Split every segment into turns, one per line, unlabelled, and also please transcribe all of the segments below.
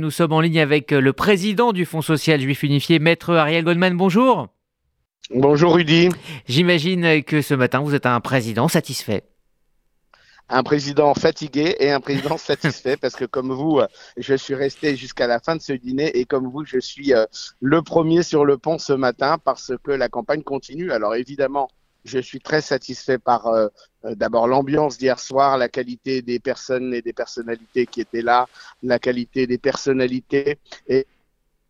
Nous sommes en ligne avec euh, le président du Fonds social juif unifié, maître Ariel Goldman. Bonjour.
Bonjour Rudy.
J'imagine que ce matin, vous êtes un président satisfait.
Un président fatigué et un président satisfait parce que comme vous, je suis resté jusqu'à la fin de ce dîner et comme vous, je suis euh, le premier sur le pont ce matin parce que la campagne continue. Alors évidemment, je suis très satisfait par euh, euh, d'abord l'ambiance d'hier soir, la qualité des personnes et des personnalités qui étaient là, la qualité des personnalités et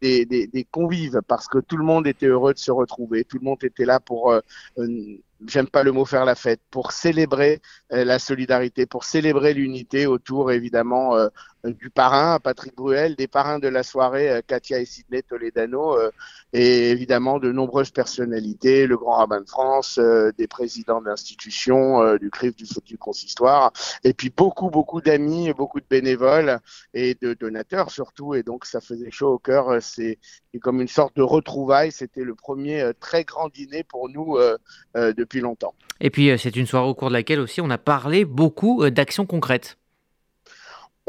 des, convives parce que tout le monde était heureux de se retrouver, tout le monde était là pour euh, j'aime pas le mot faire la fête, pour célébrer euh, la solidarité, pour célébrer l'unité autour évidemment euh, du parrain Patrick Bruel, des parrains de la soirée euh, Katia et Sidney Toledano et évidemment de nombreuses personnalités, le grand rabbin de France, des présidents d'institutions, du CRIF, du, du consistoire et puis beaucoup beaucoup d'amis, beaucoup de bénévoles et de donateurs surtout et donc ça faisait chaud au cœur, c'est comme une sorte de retrouvaille, c'était le premier très grand dîner pour nous
Et puis, euh, c'est une soirée au cours de laquelle aussi on a parlé beaucoup euh, d'actions concrètes.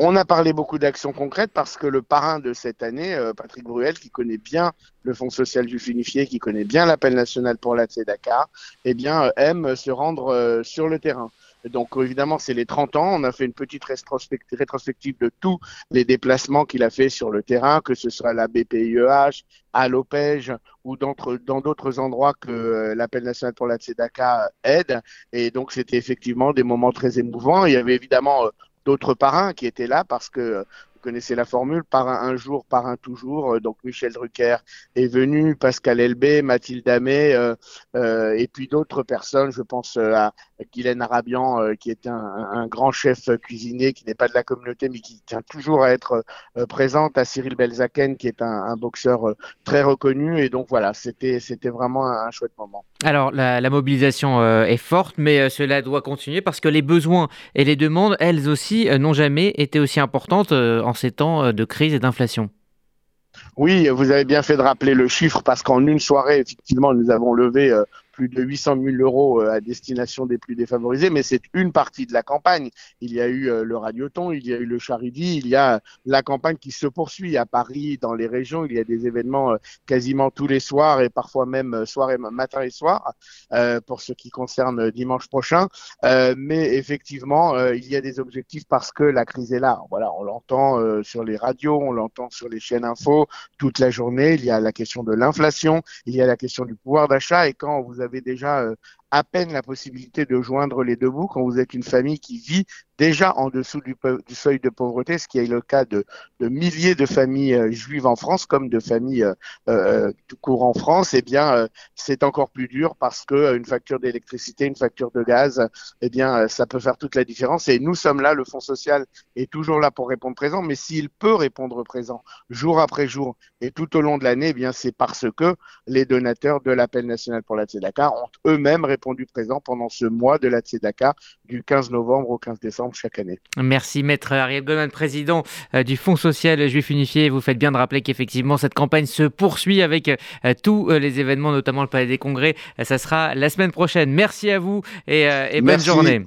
On a parlé beaucoup d'actions concrètes parce que le parrain de cette année, euh, Patrick Bruel, qui connaît bien le Fonds social du unifié, qui connaît bien l'appel national pour la Dakar, eh bien, aime se rendre sur le terrain. Donc évidemment, c'est les 30 ans. On a fait une petite rétrospective de tous les déplacements qu'il a fait sur le terrain, que ce soit à la BPIEH, à l'OPEJ ou dans d'autres endroits que euh, l'appel national pour la Tzedaka aide. Et donc c'était effectivement des moments très émouvants. Il y avait évidemment euh, d'autres parrains qui étaient là parce que vous connaissez la formule, par un, jour, par un toujours. Euh, donc Michel Drucker est venu, Pascal Elbé, Mathilde Amé, euh, euh, et puis d'autres personnes. Je pense à Guylaine Arabian, qui est un, grand chef cuisinier, qui n'est pas de la communauté, mais qui tient toujours à être présente, à Cyril Belzaken, qui est un, boxeur très reconnu. Et donc voilà, c'était vraiment un, chouette moment.
Alors la, la mobilisation est forte, mais cela doit continuer parce que les besoins et les demandes, elles aussi, n'ont jamais été aussi importantes ces temps euh, de crise et d'inflation.
Oui, vous avez bien fait de rappeler le chiffre parce qu'en une soirée, effectivement, nous avons levé euh, plus de 800 000 euros euh, à destination des plus défavorisés, mais c'est une partie de la campagne. Il y a eu euh, le radioton, il y a eu le charidi, il y a la campagne qui se poursuit à Paris, dans les régions. Il y a des événements euh, quasiment tous les soirs et parfois même soir et matin et soir pour ce qui concerne dimanche prochain. mais effectivement, il y a des objectifs parce que la crise est là. Voilà, on l'entend sur les radios, on l'entend sur les chaînes info toute la journée. Il y a la question de l'inflation, il y a la question du pouvoir d'achat et quand vous avez déjà euh, à peine la possibilité de joindre les deux bouts quand vous êtes une famille qui vit déjà en dessous du, seuil de pauvreté, ce qui est le cas de, milliers de familles euh, juives en France comme de familles euh, euh, tout court en France, eh bien c'est encore plus dur parce que une facture d'électricité, une facture de gaz, eh bien ça peut faire toute la différence. Et nous sommes là, le Fonds social est toujours là pour répondre présent, mais s'il peut répondre présent jour après jour et tout au long de l'année, eh bien c'est parce que les donateurs de l'appel national pour la Tzedaka ont eux-mêmes présent pendant ce mois de la Tzedaka du 15 novembre au 15 décembre chaque année.
Merci Maître Ariel Goldman, président euh, du Fonds social juif unifié. Vous faites bien de rappeler qu'effectivement cette campagne se poursuit avec euh, tous euh, les événements, notamment le Palais des Congrès. Ça sera la semaine prochaine. Merci à vous et, bonne journée.